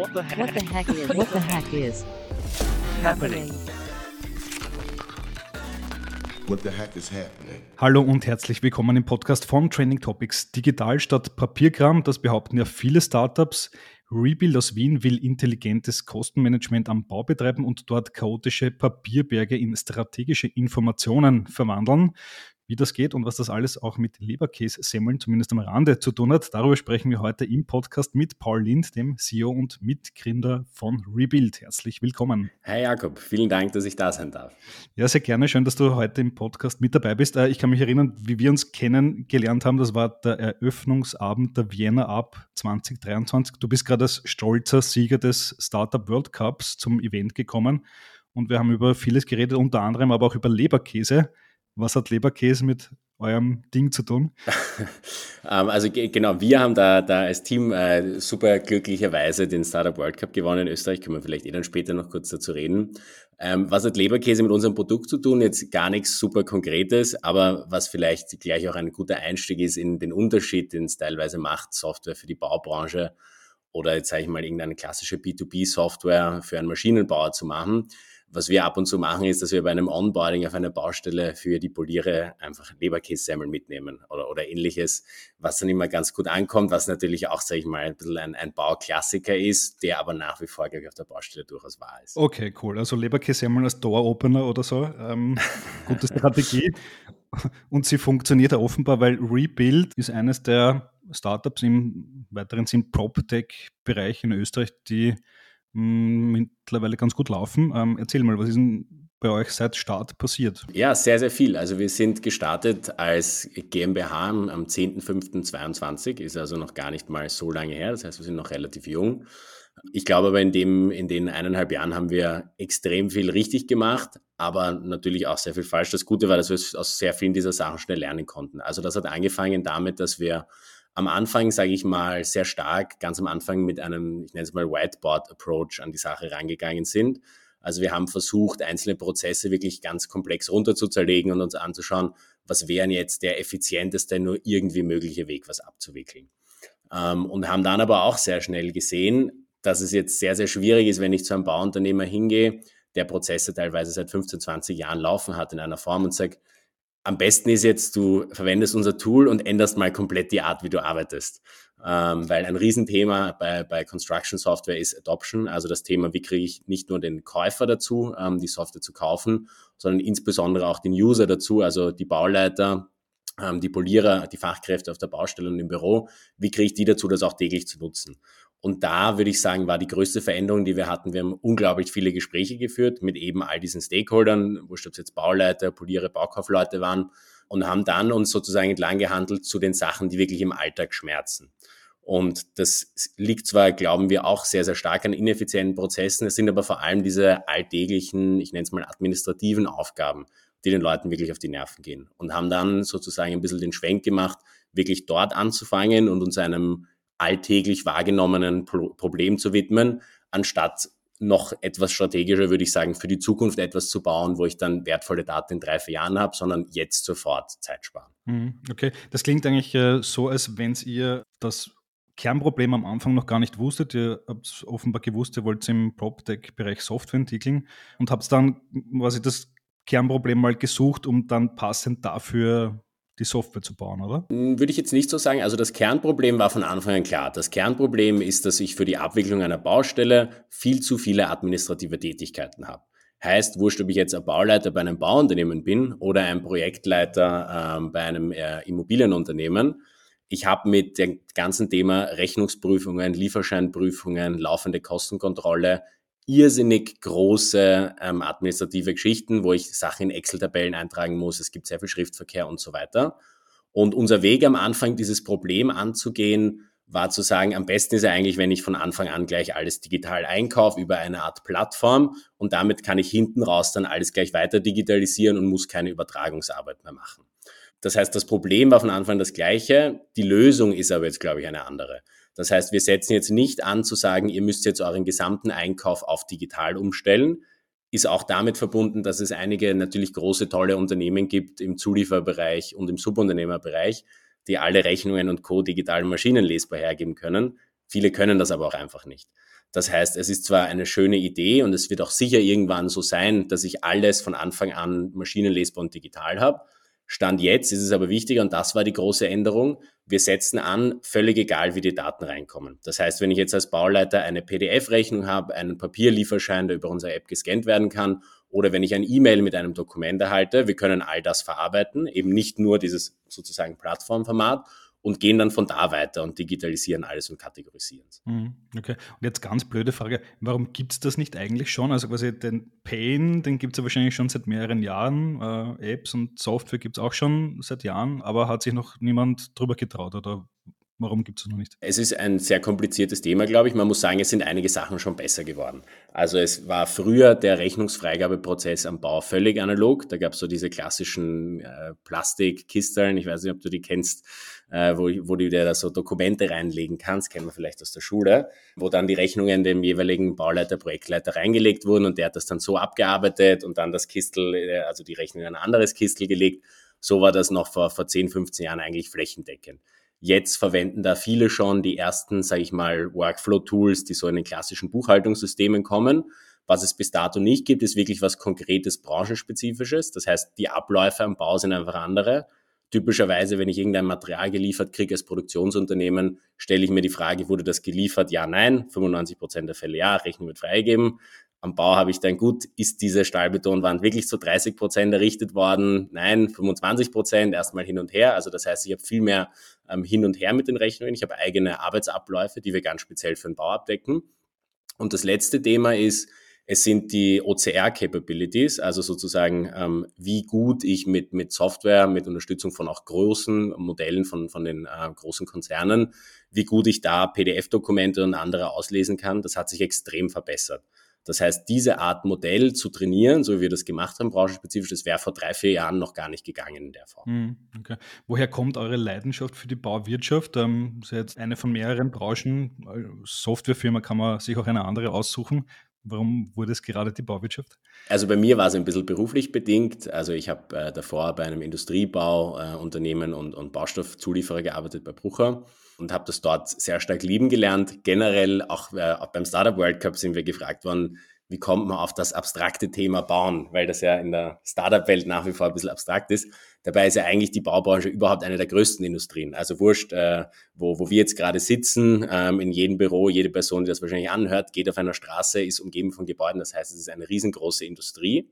What the heck? What the heck is? What the heck is happening? What the heck is happening? Hallo und herzlich willkommen im Podcast von Training Topics. Digital statt Papierkram, das behaupten ja viele Startups. Rebuild aus Wien will intelligentes Kostenmanagement am Bau betreiben und dort chaotische Papierberge in strategische Informationen verwandeln. Wie das geht und was das alles auch mit Leberkäse-Semmeln zumindest am Rande zu tun hat, darüber sprechen wir heute im Podcast mit Paul Lind, dem CEO und Mitgründer von Rebuild. Herzlich willkommen. Hi Jakob, vielen Dank, dass ich da sein darf. Ja, sehr gerne. Schön, dass du heute im Podcast mit dabei bist. Äh, ich kann mich erinnern, wie wir uns kennengelernt haben. Das war der Eröffnungsabend der Vienna Up 2023. Du bist gerade als stolzer Sieger des Startup World Cups zum Event gekommen und wir haben über vieles geredet, unter anderem aber auch über Leberkäse. Was hat Leberkäse mit eurem Ding zu tun? Ähm, also genau, wir haben da, da als Team äh, super glücklicherweise den Startup World Cup gewonnen in Österreich. Können wir vielleicht eh dann später noch kurz dazu reden. Ähm, was hat Leberkäse mit unserem Produkt zu tun? Jetzt gar nichts super Konkretes, aber was vielleicht gleich auch ein guter Einstieg ist in den Unterschied, den es teilweise macht, Software für die Baubranche oder jetzt sage ich mal irgendeine klassische B2B-Software für einen Maschinenbauer zu machen was wir ab und zu machen, ist, dass wir bei einem Onboarding auf einer Baustelle für die Poliere einfach Leberkässemmeln mitnehmen oder, oder ähnliches, was dann immer ganz gut ankommt, was natürlich auch, sage ich mal, ein bisschen ein, ein Bauklassiker ist, der aber nach wie vor, glaube ich, auf der Baustelle durchaus wahr ist. Okay, cool. Also Leberkässemmeln als Door-Opener oder so. Ähm, gute Strategie. Und sie funktioniert ja offenbar, weil Rebuild ist eines der Startups im weiteren Sinn PropTech-Bereich in Österreich, die mittlerweile ganz gut laufen. Ähm, erzähl mal, was ist denn bei euch seit Start passiert? Ja, sehr, sehr viel. Also wir sind gestartet als GmbH am 10.05.22, ist also noch gar nicht mal so lange her. Das heißt, wir sind noch relativ jung. Ich glaube aber, in, dem, in den eineinhalb Jahren haben wir extrem viel richtig gemacht, aber natürlich auch sehr viel falsch. Das Gute war, dass wir aus sehr vielen dieser Sachen schnell lernen konnten. Also das hat angefangen damit, dass wir am Anfang, sage ich mal, sehr stark, ganz am Anfang mit einem, ich nenne es mal Whiteboard-Approach an die Sache rangegangen sind. Also wir haben versucht, einzelne Prozesse wirklich ganz komplex runterzuzerlegen und uns anzuschauen, was wären jetzt der effizienteste, nur irgendwie mögliche Weg, was abzuwickeln. Ähm, und haben dann aber auch sehr schnell gesehen, dass es jetzt sehr, sehr schwierig ist, wenn ich zu einem Bauunternehmer hingehe, der Prozesse teilweise seit 15, 20 Jahren laufen hat in einer Form und sage, am besten ist jetzt, du verwendest unser Tool und änderst mal komplett die Art, wie du arbeitest. Ähm, weil ein Riesenthema bei, bei Construction Software ist Adoption, also das Thema, wie kriege ich nicht nur den Käufer dazu, ähm, die Software zu kaufen, sondern insbesondere auch den User dazu, also die Bauleiter, ähm, die Polierer, die Fachkräfte auf der Baustelle und im Büro, wie kriege ich die dazu, das auch täglich zu nutzen. Und da würde ich sagen, war die größte Veränderung, die wir hatten. Wir haben unglaublich viele Gespräche geführt mit eben all diesen Stakeholdern, wo es jetzt Bauleiter, Poliere, Baukaufleute waren und haben dann uns sozusagen entlang gehandelt zu den Sachen, die wirklich im Alltag schmerzen. Und das liegt zwar, glauben wir, auch sehr, sehr stark an ineffizienten Prozessen. Es sind aber vor allem diese alltäglichen, ich nenne es mal administrativen Aufgaben, die den Leuten wirklich auf die Nerven gehen. Und haben dann sozusagen ein bisschen den Schwenk gemacht, wirklich dort anzufangen und uns einem alltäglich wahrgenommenen Problem zu widmen, anstatt noch etwas strategischer, würde ich sagen, für die Zukunft etwas zu bauen, wo ich dann wertvolle Daten in drei, vier Jahren habe, sondern jetzt sofort Zeit sparen. Mhm, okay, das klingt eigentlich äh, so, als wenn ihr das Kernproblem am Anfang noch gar nicht wusstet. Ihr habt offenbar gewusst, ihr wollt im PropTech-Bereich Software entwickeln und habt dann quasi das Kernproblem mal gesucht, um dann passend dafür die Software zu bauen, oder? Hm, würde ich jetzt nicht so sagen. Also das Kernproblem war von Anfang an klar. Das Kernproblem ist, dass ich für die Abwicklung einer Baustelle viel zu viele administrative Tätigkeiten habe. Heißt, wurscht, ob ich jetzt ein Bauleiter bei einem Bauunternehmen bin oder ein Projektleiter ähm, bei einem äh, Immobilienunternehmen. Ich habe mit dem ganzen Thema Rechnungsprüfungen, Lieferscheinprüfungen, laufende Kostenkontrolle irrsinnig große ähm, administrative Geschichten, wo ich Sachen in Excel-Tabellen eintragen muss. Es gibt sehr viel Schriftverkehr und so weiter. Und unser Weg am Anfang, dieses Problem anzugehen, war zu sagen, am besten ist ja eigentlich, wenn ich von Anfang an gleich alles digital einkaufe über eine Art Plattform und damit kann ich hinten raus dann alles gleich weiter digitalisieren und muss keine Übertragungsarbeit mehr machen. Das heißt, das Problem war von Anfang an das gleiche, die Lösung ist aber jetzt, glaube ich, eine andere. Das heißt, wir setzen jetzt nicht an zu sagen, ihr müsst jetzt euren gesamten Einkauf auf digital umstellen. Ist auch damit verbunden, dass es einige natürlich große, tolle Unternehmen gibt im Zulieferbereich und im Subunternehmerbereich, die alle Rechnungen und Co. digital maschinenlesbar hergeben können. Viele können das aber auch einfach nicht. Das heißt, es ist zwar eine schöne Idee und es wird auch sicher irgendwann so sein, dass ich alles von Anfang an maschinenlesbar und digital habe. Stand jetzt ist es aber wichtiger und das war die große Änderung. Wir setzen an, völlig egal, wie die Daten reinkommen. Das heißt, wenn ich jetzt als Bauleiter eine PDF-Rechnung habe, einen Papierlieferschein, der über unsere App gescannt werden kann, oder wenn ich ein E-Mail mit einem Dokument erhalte, wir können all das verarbeiten, eben nicht nur dieses sozusagen Plattformformat und gehen dann von da weiter und digitalisieren alles und kategorisieren es. Mhm, okay. Und jetzt ganz blöde Frage, warum gibt es das nicht eigentlich schon? Also quasi den Pain, den gibt es ja wahrscheinlich schon seit mehreren Jahren. Äh, Apps und Software gibt es auch schon seit Jahren, aber hat sich noch niemand drüber getraut oder Warum gibt es noch nicht? Es ist ein sehr kompliziertes Thema, glaube ich. Man muss sagen, es sind einige Sachen schon besser geworden. Also es war früher der Rechnungsfreigabeprozess am Bau völlig analog. Da gab es so diese klassischen äh, Plastikkisteln, ich weiß nicht, ob du die kennst, äh, wo, wo du dir da so Dokumente reinlegen kannst, kennen wir vielleicht aus der Schule, wo dann die Rechnungen dem jeweiligen Bauleiter, Projektleiter reingelegt wurden und der hat das dann so abgearbeitet und dann das Kistel, äh, also die Rechnung in ein anderes Kistel gelegt. So war das noch vor, vor 10, 15 Jahren eigentlich flächendeckend. Jetzt verwenden da viele schon die ersten, sage ich mal, Workflow-Tools, die so in den klassischen Buchhaltungssystemen kommen. Was es bis dato nicht gibt, ist wirklich was konkretes, branchenspezifisches. Das heißt, die Abläufe am Bau sind einfach andere. Typischerweise, wenn ich irgendein Material geliefert kriege als Produktionsunternehmen, stelle ich mir die Frage, wurde das geliefert? Ja, nein. 95 Prozent der Fälle ja, Rechnung wird freigegeben. Am Bau habe ich dann gut, ist diese Stahlbetonwand wirklich zu 30 Prozent errichtet worden? Nein, 25 Prozent, erstmal hin und her. Also das heißt, ich habe viel mehr ähm, hin und her mit den Rechnungen. Ich habe eigene Arbeitsabläufe, die wir ganz speziell für den Bau abdecken. Und das letzte Thema ist, es sind die OCR-Capabilities, also sozusagen, ähm, wie gut ich mit, mit Software, mit Unterstützung von auch großen Modellen von, von den äh, großen Konzernen, wie gut ich da PDF-Dokumente und andere auslesen kann. Das hat sich extrem verbessert. Das heißt, diese Art Modell zu trainieren, so wie wir das gemacht haben, branchenspezifisch, das wäre vor drei, vier Jahren noch gar nicht gegangen in der Form. Hm, okay. Woher kommt eure Leidenschaft für die Bauwirtschaft? Ähm, ist jetzt eine von mehreren Branchen. Softwarefirma kann man sich auch eine andere aussuchen. Warum wurde es gerade die Bauwirtschaft? Also bei mir war es ein bisschen beruflich bedingt. Also ich habe äh, davor bei einem Industriebauunternehmen äh, und, und Baustoffzulieferer gearbeitet bei Brucher und habe das dort sehr stark lieben gelernt. Generell auch, äh, auch beim Startup World Cup sind wir gefragt worden, wie kommt man auf das abstrakte Thema Bauen, weil das ja in der Startup-Welt nach wie vor ein bisschen abstrakt ist. Dabei ist ja eigentlich die Baubranche überhaupt eine der größten Industrien. Also wurscht, äh, wo, wo wir jetzt gerade sitzen, ähm, in jedem Büro, jede Person, die das wahrscheinlich anhört, geht auf einer Straße, ist umgeben von Gebäuden. Das heißt, es ist eine riesengroße Industrie.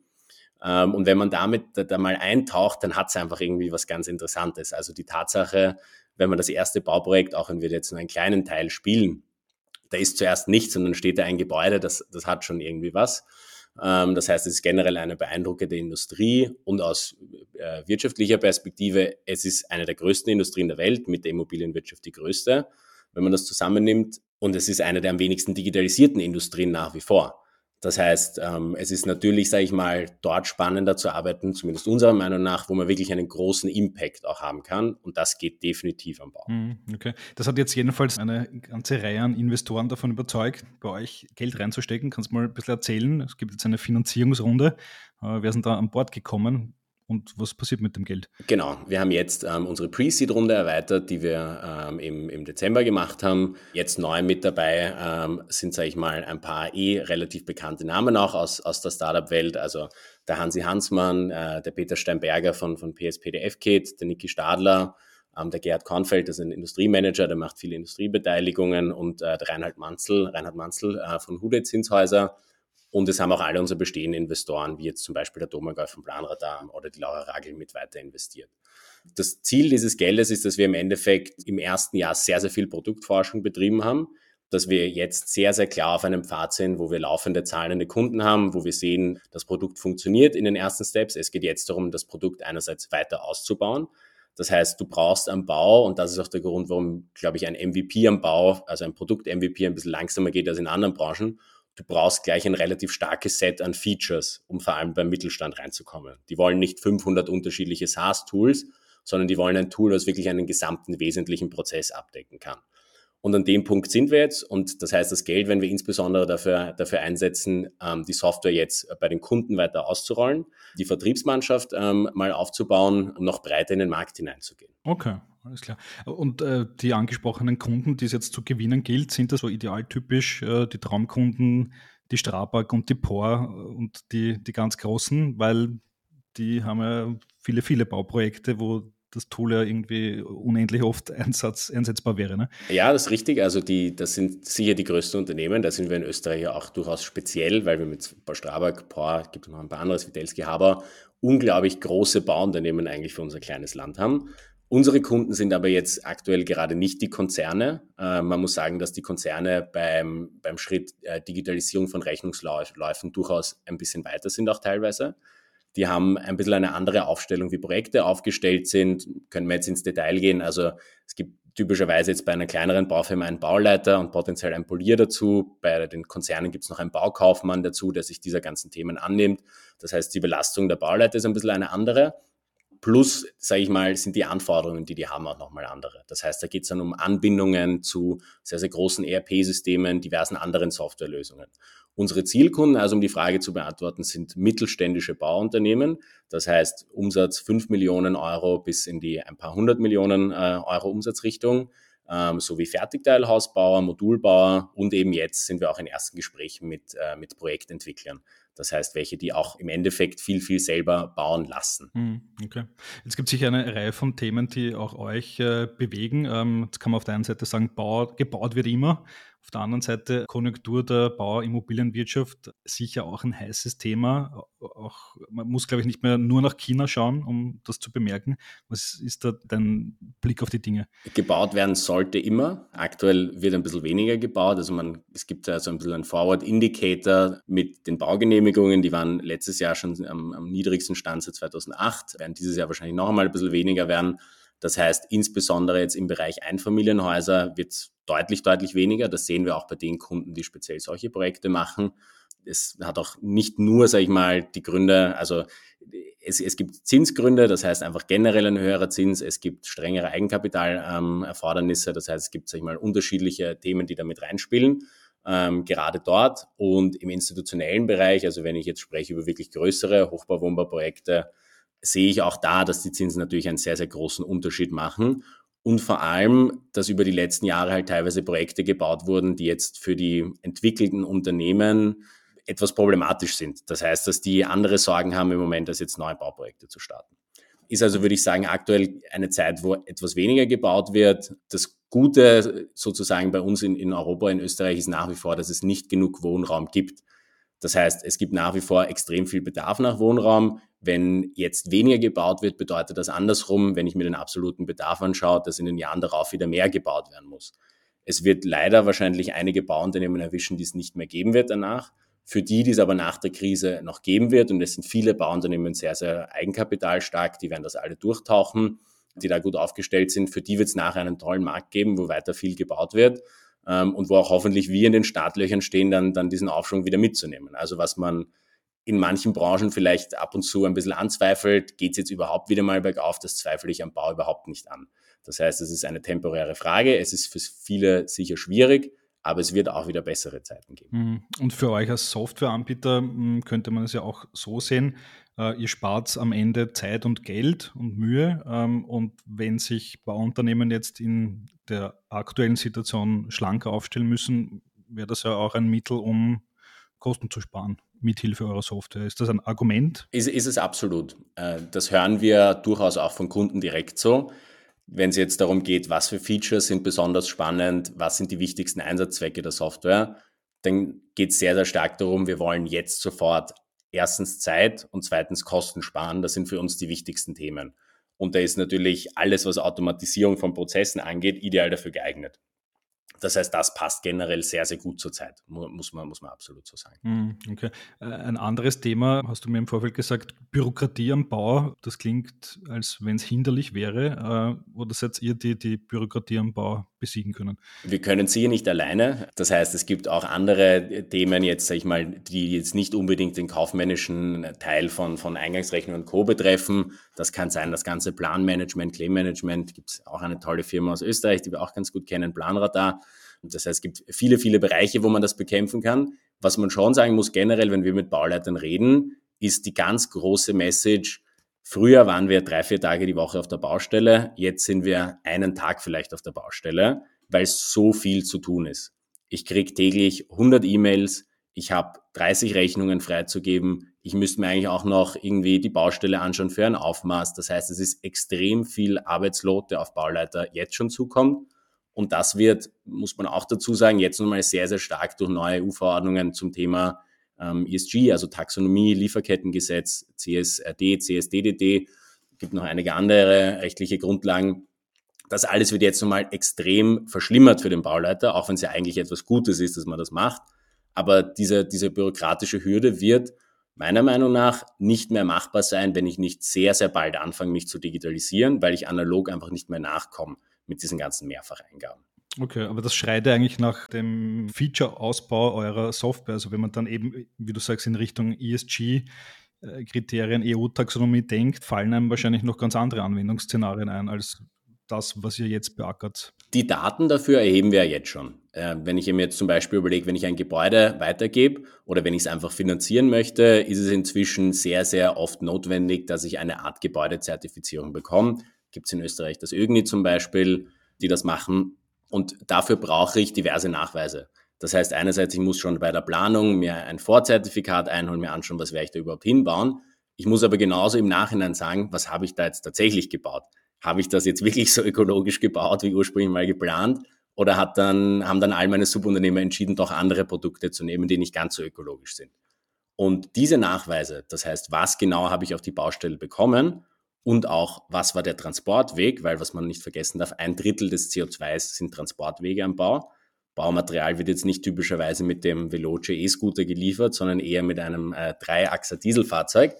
Ähm, und wenn man damit da, da mal eintaucht, dann hat es einfach irgendwie was ganz Interessantes. Also die Tatsache, wenn man das erste Bauprojekt, auch wenn wir jetzt nur einen kleinen Teil spielen, da ist zuerst nichts und dann steht da ein Gebäude, das, das hat schon irgendwie was. Ähm, das heißt, es ist generell eine beeindruckende Industrie und aus äh, wirtschaftlicher Perspektive, es ist eine der größten Industrien der Welt, mit der Immobilienwirtschaft die größte, wenn man das zusammennimmt. Und es ist eine der am wenigsten digitalisierten Industrien nach wie vor. Das heißt, ähm, es ist natürlich, sage ich mal, dort spannender zu arbeiten, zumindest unserer Meinung nach, wo man wirklich einen großen Impact auch haben kann. Und das geht definitiv am Bau. Mhm, okay. Das hat jetzt jedenfalls eine ganze Reihe an Investoren davon überzeugt, bei euch Geld reinzustecken. Kannst du mal ein bisschen erzählen? Es gibt jetzt eine Finanzierungsrunde. Äh, wer sind da an Bord gekommen? Und was passiert mit dem Geld? Genau, wir haben jetzt ähm, unsere Pre-Seed-Runde erweitert, die wir ähm, im, im Dezember gemacht haben. Jetzt neu mit dabei ähm, sind, sage ich mal, ein paar eh relativ bekannte Namen auch aus, aus der Startup-Welt. Also der Hansi Hansmann, äh, der Peter Steinberger von, von PSPDF-Kit, der Niki Stadler, ähm, der Gerhard Kornfeld, das ist ein Industriemanager, der macht viele Industriebeteiligungen und äh, der Reinhard Manzel, Reinhard Manzel äh, von Hude Zinshäuser und es haben auch alle unsere bestehenden Investoren, wie jetzt zum Beispiel der Domagau vom Planradar oder die Laura Ragel mit weiter investiert. Das Ziel dieses Geldes ist, dass wir im Endeffekt im ersten Jahr sehr, sehr viel Produktforschung betrieben haben, dass wir jetzt sehr, sehr klar auf einem Pfad sind, wo wir laufende zahlende Kunden haben, wo wir sehen, das Produkt funktioniert in den ersten Steps. Es geht jetzt darum, das Produkt einerseits weiter auszubauen. Das heißt, du brauchst am Bau, und das ist auch der Grund, warum, glaube ich, ein MVP am Bau, also ein Produkt-MVP ein bisschen langsamer geht als in anderen Branchen, du brauchst gleich ein relativ starkes Set an Features, um vor allem beim Mittelstand reinzukommen. Die wollen nicht 500 unterschiedliche SaaS-Tools, sondern die wollen ein Tool, das wirklich einen gesamten wesentlichen Prozess abdecken kann. Und an dem Punkt sind wir jetzt. Und das heißt, das Geld, wenn wir insbesondere dafür, dafür einsetzen, ähm, die Software jetzt bei den Kunden weiter auszurollen, die Vertriebsmannschaft ähm, mal aufzubauen, um noch breiter in den Markt hineinzugehen. Okay, alles klar. Und äh, die angesprochenen Kunden, die es jetzt zu gewinnen gilt, sind das so idealtypisch äh, die Traumkunden, die Strabag und die POR und die, die ganz großen, weil die haben ja viele, viele Bauprojekte, wo das Tool ja irgendwie unendlich oft einsatz, einsetzbar wäre. Ne? Ja, das ist richtig. Also die, das sind sicher die größten Unternehmen. Da sind wir in Österreich ja auch durchaus speziell, weil wir mit Strabag, POR, gibt noch ein paar anderes, Vitelski, Haber, unglaublich große Bauunternehmen eigentlich für unser kleines Land haben. Unsere Kunden sind aber jetzt aktuell gerade nicht die Konzerne. Äh, man muss sagen, dass die Konzerne beim, beim Schritt äh, Digitalisierung von Rechnungsläufen durchaus ein bisschen weiter sind, auch teilweise. Die haben ein bisschen eine andere Aufstellung, wie Projekte aufgestellt sind. Können wir jetzt ins Detail gehen. Also es gibt typischerweise jetzt bei einer kleineren Baufirma einen Bauleiter und potenziell einen Polier dazu. Bei den Konzernen gibt es noch einen Baukaufmann dazu, der sich dieser ganzen Themen annimmt. Das heißt, die Belastung der Bauleiter ist ein bisschen eine andere. Plus, sage ich mal, sind die Anforderungen, die die haben, auch nochmal andere. Das heißt, da geht es dann um Anbindungen zu sehr, sehr großen ERP-Systemen, diversen anderen Softwarelösungen. Unsere Zielkunden, also um die Frage zu beantworten, sind mittelständische Bauunternehmen. Das heißt, Umsatz 5 Millionen Euro bis in die ein paar hundert Millionen äh, Euro Umsatzrichtung, ähm, sowie Fertigteilhausbauer, Modulbauer und eben jetzt sind wir auch in ersten Gesprächen mit, äh, mit Projektentwicklern. Das heißt, welche, die auch im Endeffekt viel, viel selber bauen lassen. Hm, okay. Jetzt gibt es sicher eine Reihe von Themen, die auch euch äh, bewegen. Ähm, jetzt kann man auf der einen Seite sagen, Bau, gebaut wird immer. Auf der anderen Seite Konjunktur der Bauimmobilienwirtschaft sicher auch ein heißes Thema. Auch, man muss, glaube ich, nicht mehr nur nach China schauen, um das zu bemerken. Was ist da dein Blick auf die Dinge? Gebaut werden sollte immer. Aktuell wird ein bisschen weniger gebaut. Also man, es gibt also ein bisschen einen Forward Indicator mit den Baugenehmigungen. Die waren letztes Jahr schon am, am niedrigsten Stand seit 2008, werden dieses Jahr wahrscheinlich noch einmal ein bisschen weniger werden. Das heißt, insbesondere jetzt im Bereich Einfamilienhäuser wird es deutlich, deutlich weniger. Das sehen wir auch bei den Kunden, die speziell solche Projekte machen. Es hat auch nicht nur, sage ich mal, die Gründe, also es, es gibt Zinsgründe, das heißt einfach generell ein höherer Zins, es gibt strengere Eigenkapitalerfordernisse, ähm, das heißt es gibt, sag ich mal, unterschiedliche Themen, die damit reinspielen. Ähm, gerade dort und im institutionellen Bereich, also wenn ich jetzt spreche über wirklich größere Hochbauwohnbauprojekte, sehe ich auch da, dass die Zinsen natürlich einen sehr, sehr großen Unterschied machen. Und vor allem, dass über die letzten Jahre halt teilweise Projekte gebaut wurden, die jetzt für die entwickelten Unternehmen etwas problematisch sind. Das heißt, dass die andere Sorgen haben im Moment, als jetzt neue Bauprojekte zu starten. Ist also, würde ich sagen, aktuell eine Zeit, wo etwas weniger gebaut wird. Das Gute sozusagen bei uns in, in Europa, in Österreich ist nach wie vor, dass es nicht genug Wohnraum gibt. Das heißt, es gibt nach wie vor extrem viel Bedarf nach Wohnraum. Wenn jetzt weniger gebaut wird, bedeutet das andersrum, wenn ich mir den absoluten Bedarf anschaue, dass in den Jahren darauf wieder mehr gebaut werden muss. Es wird leider wahrscheinlich einige Bauunternehmen erwischen, die es nicht mehr geben wird danach. Für die, die es aber nach der Krise noch geben wird, und es sind viele Bauunternehmen sehr, sehr eigenkapitalstark, die werden das alle durchtauchen, die da gut aufgestellt sind, für die wird es nachher einen tollen Markt geben, wo weiter viel gebaut wird ähm, und wo auch hoffentlich wir in den Startlöchern stehen, dann, dann diesen Aufschwung wieder mitzunehmen. Also was man in manchen Branchen vielleicht ab und zu ein bisschen anzweifelt, geht es jetzt überhaupt wieder mal bergauf, das zweifle ich am Bau überhaupt nicht an. Das heißt, es ist eine temporäre Frage, es ist für viele sicher schwierig, aber es wird auch wieder bessere Zeiten geben. Mhm. Und für euch als Softwareanbieter hm, könnte man es ja auch so sehen, äh, ihr spart am Ende Zeit und Geld und Mühe. Ähm, und wenn sich Bauunternehmen jetzt in der aktuellen Situation schlanker aufstellen müssen, wäre das ja auch ein Mittel, um Kosten zu sparen mithilfe eurer Software. Ist das ein Argument? Ist, ist es absolut. Äh, das hören wir durchaus auch von Kunden direkt so. Wenn es jetzt darum geht, was für Features sind besonders spannend, was sind die wichtigsten Einsatzzwecke der Software, dann geht es sehr, sehr stark darum, wir wollen jetzt sofort erstens Zeit und zweitens Kosten sparen. Das sind für uns die wichtigsten Themen. Und da ist natürlich alles, was Automatisierung von Prozessen angeht, ideal dafür geeignet. Das heißt, das passt generell sehr, sehr gut zur Zeit, muss man, muss man absolut so sagen. Hm, okay. Äh, ein anderes Thema, hast du mir im Vorfeld gesagt, Bürokratie am Bau, das klingt, als wenn es hinderlich wäre. Äh, oder seid ihr, die die Bürokratie am Bau besiegen können. Wir können sicher nicht alleine. Das heißt, es gibt auch andere Themen jetzt, sage ich mal, die jetzt nicht unbedingt den kaufmännischen Teil von, von Eingangsrechnung und Co. betreffen. Das kann sein, das ganze Planmanagement, Claimmanagement. Gibt es auch eine tolle Firma aus Österreich, die wir auch ganz gut kennen, Planradar. Das heißt, es gibt viele, viele Bereiche, wo man das bekämpfen kann. Was man schon sagen muss, generell, wenn wir mit Bauleitern reden, ist die ganz große Message, Früher waren wir drei, vier Tage die Woche auf der Baustelle, jetzt sind wir einen Tag vielleicht auf der Baustelle, weil so viel zu tun ist. Ich kriege täglich 100 E-Mails, ich habe 30 Rechnungen freizugeben, ich müsste mir eigentlich auch noch irgendwie die Baustelle anschauen für ein Aufmaß. Das heißt, es ist extrem viel Arbeitslot, der auf Bauleiter jetzt schon zukommt. Und das wird, muss man auch dazu sagen, jetzt nochmal sehr, sehr stark durch neue EU-Verordnungen zum Thema ähm, ESG, also Taxonomie, Lieferkettengesetz, CSRD, CSDDD, gibt noch einige andere rechtliche Grundlagen. Das alles wird jetzt nochmal extrem verschlimmert für den Bauleiter, auch wenn es ja eigentlich etwas Gutes ist, dass man das macht. Aber diese, diese bürokratische Hürde wird meiner Meinung nach nicht mehr machbar sein, wenn ich nicht sehr, sehr bald anfange, mich zu digitalisieren, weil ich analog einfach nicht mehr nachkomme mit diesen ganzen Mehrfacheingaben. Okay, aber das schreit ja eigentlich nach dem Feature-Ausbau eurer Software. Also wenn man dann eben, wie du sagst, in Richtung ESG-Kriterien, EU-Taxonomie denkt, fallen einem wahrscheinlich noch ganz andere Anwendungsszenarien ein als das, was ihr jetzt beackert. Die Daten dafür erheben wir ja jetzt schon. Äh, wenn ich mir jetzt zum Beispiel überlege, wenn ich ein Gebäude weitergebe oder wenn ich es einfach finanzieren möchte, ist es inzwischen sehr, sehr oft notwendig, dass ich eine Art Gebäudezertifizierung bekomme. Gibt es in Österreich das ÖGNI zum Beispiel, die das machen. Und dafür brauche ich diverse Nachweise. Das heißt, einerseits, ich muss schon bei der Planung mir ein Vorzertifikat einholen, mir anschauen, was werde ich da überhaupt hinbauen. Ich muss aber genauso im Nachhinein sagen, was habe ich da jetzt tatsächlich gebaut? Habe ich das jetzt wirklich so ökologisch gebaut, wie ursprünglich mal geplant? Oder hat dann, haben dann all meine Subunternehmer entschieden, doch andere Produkte zu nehmen, die nicht ganz so ökologisch sind? Und diese Nachweise, das heißt, was genau habe ich auf die Baustelle bekommen und auch, was war der Transportweg, weil was man nicht vergessen darf, ein Drittel des CO2s sind Transportwege am Bau. Baumaterial wird jetzt nicht typischerweise mit dem Veloce E-Scooter geliefert, sondern eher mit einem äh, Dreiachser Dieselfahrzeug.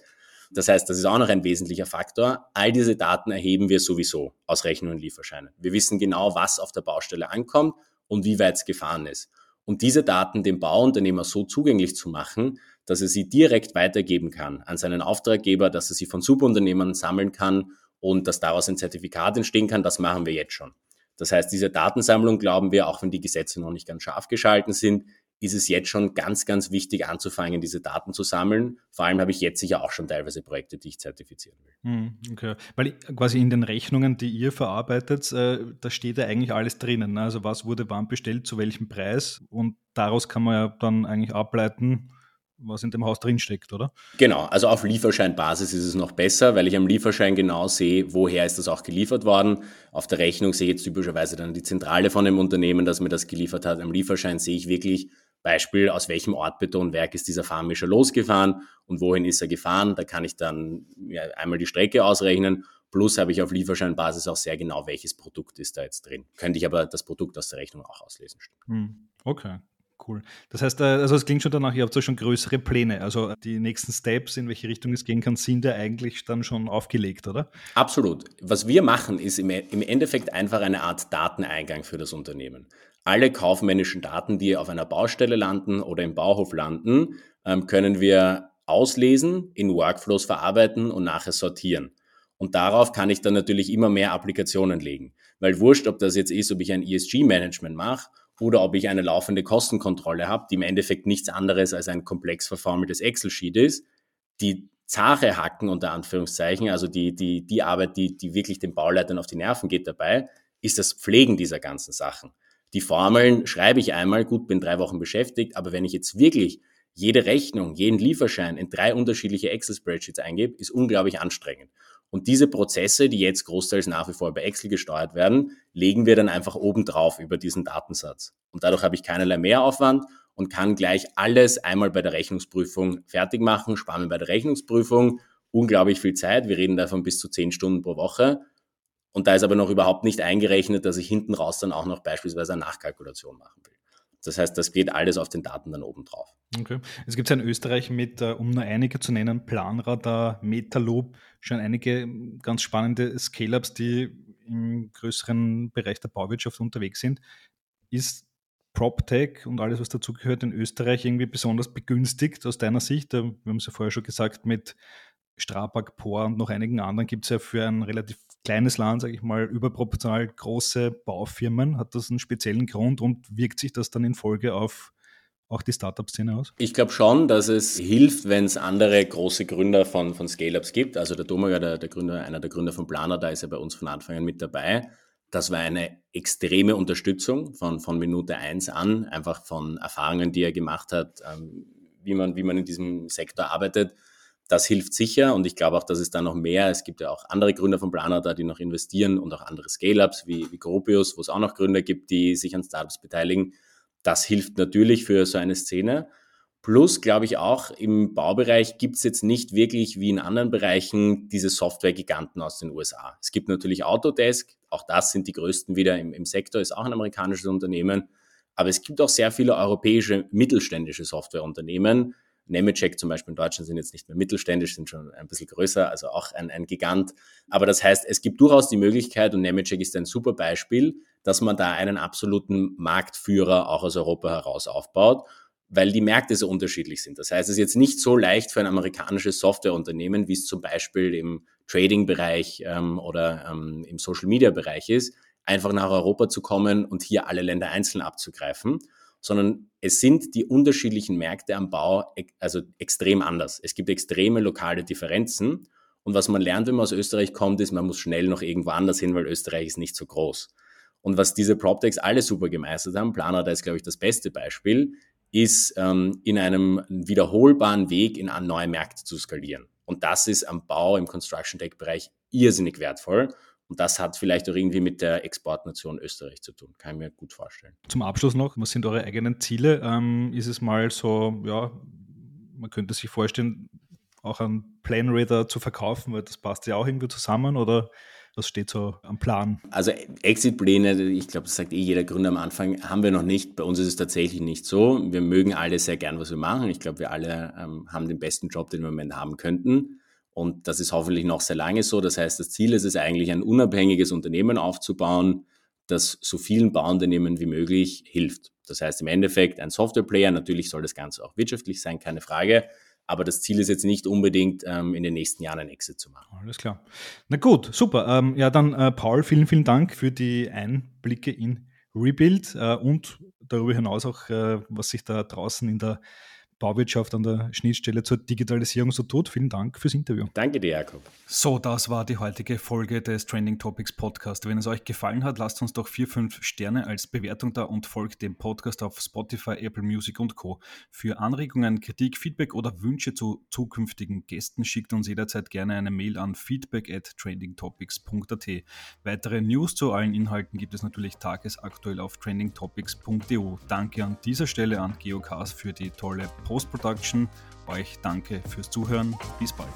Das heißt, das ist auch noch ein wesentlicher Faktor. All diese Daten erheben wir sowieso aus Rechnungen und Lieferscheinen. Wir wissen genau, was auf der Baustelle ankommt und wie weit es gefahren ist. Und diese Daten dem Bauunternehmer so zugänglich zu machen, dass er sie direkt weitergeben kann an seinen Auftraggeber, dass er sie von Subunternehmern sammeln kann und dass daraus ein Zertifikat entstehen kann, das machen wir jetzt schon. Das heißt, diese Datensammlung glauben wir, auch wenn die Gesetze noch nicht ganz scharf geschalten sind, ist es jetzt schon ganz, ganz wichtig anzufangen, diese Daten zu sammeln. Vor allem habe ich jetzt sicher auch schon teilweise Projekte, die ich zertifizieren will. Hm, okay, weil quasi in den Rechnungen, die ihr verarbeitet, äh, da steht ja eigentlich alles drinnen. Ne? Also was wurde wann bestellt, zu welchem Preis und daraus kann man ja dann eigentlich ableiten, was in dem Haus drinsteckt, oder? Genau, also auf Lieferscheinbasis ist es noch besser, weil ich am Lieferschein genau sehe, woher ist das auch geliefert worden. Auf der Rechnung sehe ich jetzt typischerweise dann die Zentrale von dem Unternehmen, das mir das geliefert hat. Am Lieferschein sehe ich wirklich Beispiel, aus welchem Ortbetonwerk ist dieser Fahrmischer losgefahren und wohin ist er gefahren. Da kann ich dann ja, einmal die Strecke ausrechnen. Plus habe ich auf Lieferscheinbasis auch sehr genau, welches Produkt ist da jetzt drin. Könnte ich aber das Produkt aus der Rechnung auch auslesen. Hm, okay, Cool. Das heißt, äh, also es klingt schon danach, ihr habt ja schon größere Pläne. Also die nächsten Steps, in welche Richtung es gehen kann, sind ja eigentlich dann schon aufgelegt, oder? Absolut. Was wir machen, ist im Endeffekt einfach eine Art Dateneingang für das Unternehmen. Alle kaufmännischen Daten, die auf einer Baustelle landen oder im Bauhof landen, ähm, können wir auslesen, in Workflows verarbeiten und nachher sortieren. Und darauf kann ich dann natürlich immer mehr Applikationen legen. Weil wurscht, ob das jetzt ist, ob ich ein ESG-Management mache oder ob ich eine laufende Kostenkontrolle habe, die im Endeffekt nichts anderes als ein komplex verformeltes Excel-Sheet ist, die zahre Hacken unter Anführungszeichen, also die, die, die Arbeit, die, die wirklich den Bauleitern auf die Nerven geht dabei, ist das Pflegen dieser ganzen Sachen. Die Formeln schreibe ich einmal, gut, bin drei Wochen beschäftigt, aber wenn ich jetzt wirklich jede Rechnung, jeden Lieferschein in drei unterschiedliche Excel-Spreadsheets eingebe, ist unglaublich anstrengend. Und diese Prozesse, die jetzt großteils nach wie vor bei Excel gesteuert werden, legen wir dann einfach oben drauf über diesen Datensatz. Und dadurch habe ich keinerlei Mehraufwand und kann gleich alles einmal bei der Rechnungsprüfung fertig machen, spare mir bei der Rechnungsprüfung unglaublich viel Zeit. Wir reden davon bis zu zehn Stunden pro Woche. Und da ist aber noch überhaupt nicht eingerechnet, dass ich hinten raus dann auch noch beispielsweise eine Nachkalkulation machen will. Das heißt, das geht alles auf den Daten dann oben drauf. Okay. Es gibt ja in Österreich mit, äh, um nur einige zu nennen, Planradar, Metaloop, schon einige ganz spannende Scale-Ups, die im größeren Bereich der Bauwirtschaft unterwegs sind. Ist PropTech und alles, was dazugehört, in Österreich irgendwie besonders begünstigt aus deiner Sicht? Wir haben es ja vorher schon gesagt, mit Strabag, Por und noch einigen anderen gibt es ja für ein relativ kleines Land, sage ich mal, überproportional große Baufirmen. Hat das einen speziellen Grund und wirkt sich das dann in Folge auf auch die Startup-Szene aus? Ich glaube schon, dass es hilft, wenn es andere große Gründer von, von Scale-Ups gibt. Also der Domager, der, der Gründer, einer der Gründer von Planer, da ist er bei uns von Anfang an mit dabei. Das war eine extreme Unterstützung von, von Minute eins an, einfach von Erfahrungen, die er gemacht hat, ähm, wie, man, wie man in diesem Sektor arbeitet. Das hilft sicher und ich glaube auch, dass es da noch mehr, es gibt ja auch andere Gründer von Planer da, die noch investieren und auch andere Scale-Ups wie, wie Gropius, wo es auch noch Gründer gibt, die sich an Startups beteiligen. Das hilft natürlich für so eine Szene. Plus, glaube ich auch, im Baubereich gibt es jetzt nicht wirklich wie in anderen Bereichen diese Software-Giganten aus den USA. Es gibt natürlich Autodesk, auch das sind die größten wieder im, im Sektor, ist auch ein amerikanisches Unternehmen. Aber es gibt auch sehr viele europäische mittelständische Softwareunternehmen. Nemetschek zum Beispiel in Deutschland sind jetzt nicht mehr mittelständisch, sind schon ein bisschen größer, also auch ein, ein Gigant. Aber das heißt, es gibt durchaus die Möglichkeit, und Nemetschek ist ein super Beispiel, dass man da einen absoluten Marktführer auch aus Europa heraus aufbaut weil die Märkte so unterschiedlich sind. Das heißt, es ist jetzt nicht so leicht für ein amerikanisches Softwareunternehmen, wie es zum Beispiel im Trading-Bereich ähm, oder ähm, im Social-Media-Bereich ist, einfach nach Europa zu kommen und hier alle Länder einzeln abzugreifen, sondern es sind die unterschiedlichen Märkte am Bau also extrem anders. Es gibt extreme lokale Differenzen und was man lernt, wenn man aus Österreich kommt, ist, man muss schnell noch irgendwo anders hin, weil Österreich ist nicht so groß. Und was diese PropTechs alle super gemeistert haben, Planer, da ist, glaube ich, das beste Beispiel, ist ähm, in einem wiederholbaren Weg in neue Märkte zu skalieren. Und das ist am Bau im Construction Tech Bereich irrsinnig wertvoll. Und das hat vielleicht auch irgendwie mit der Exportnation Österreich zu tun. Kann ich mir gut vorstellen. Zum Abschluss noch, was sind eure eigenen Ziele? Ähm, ist es mal so, ja, man könnte sich vorstellen, auch einen Planradar zu verkaufen, weil das passt ja auch irgendwie zusammen oder was steht so am Plan? Also Exit-Pläne, ich glaube, das sagt eh jeder Gründer am Anfang, haben wir noch nicht. Bei uns ist es tatsächlich nicht so. Wir mögen alle sehr gern, was wir machen. Ich glaube, wir alle ähm, haben den besten Job, den wir im Moment haben könnten. Und das ist hoffentlich noch sehr lange so. Das heißt, das Ziel ist es eigentlich, ein unabhängiges Unternehmen aufzubauen, das so vielen Bauunternehmen wie möglich hilft. Das heißt im Endeffekt ein Software-Player, natürlich soll das Ganze auch wirtschaftlich sein, keine Frage. Aber das Ziel ist jetzt nicht unbedingt, ähm, in den nächsten Jahren ein Exit zu machen. Alles klar. Na gut, super. Ähm, ja, dann äh, Paul, vielen, vielen Dank für die Einblicke in Rebuild äh, und darüber hinaus auch, äh, was sich da draußen in der Bauwirtschaft an der Schnittstelle zur Digitalisierung so tut. Vielen Dank fürs Interview. Danke dir, Jakob. So, das war die heutige Folge des Trending Topics Podcast. Wenn es euch gefallen hat, lasst uns doch vier, fünf Sterne als Bewertung da und folgt dem Podcast auf Spotify, Apple Music und Co. Für Anregungen, Kritik, Feedback oder Wünsche zu zukünftigen Gästen schickt uns jederzeit gerne eine Mail an feedback at trendingtopics.at. Weitere News zu allen Inhalten gibt es natürlich tagesaktuell auf trendingtopics.eu. Danke an dieser Stelle an Geocast für die tolle Post-Production. Euch danke fürs Zuhören. Bis bald.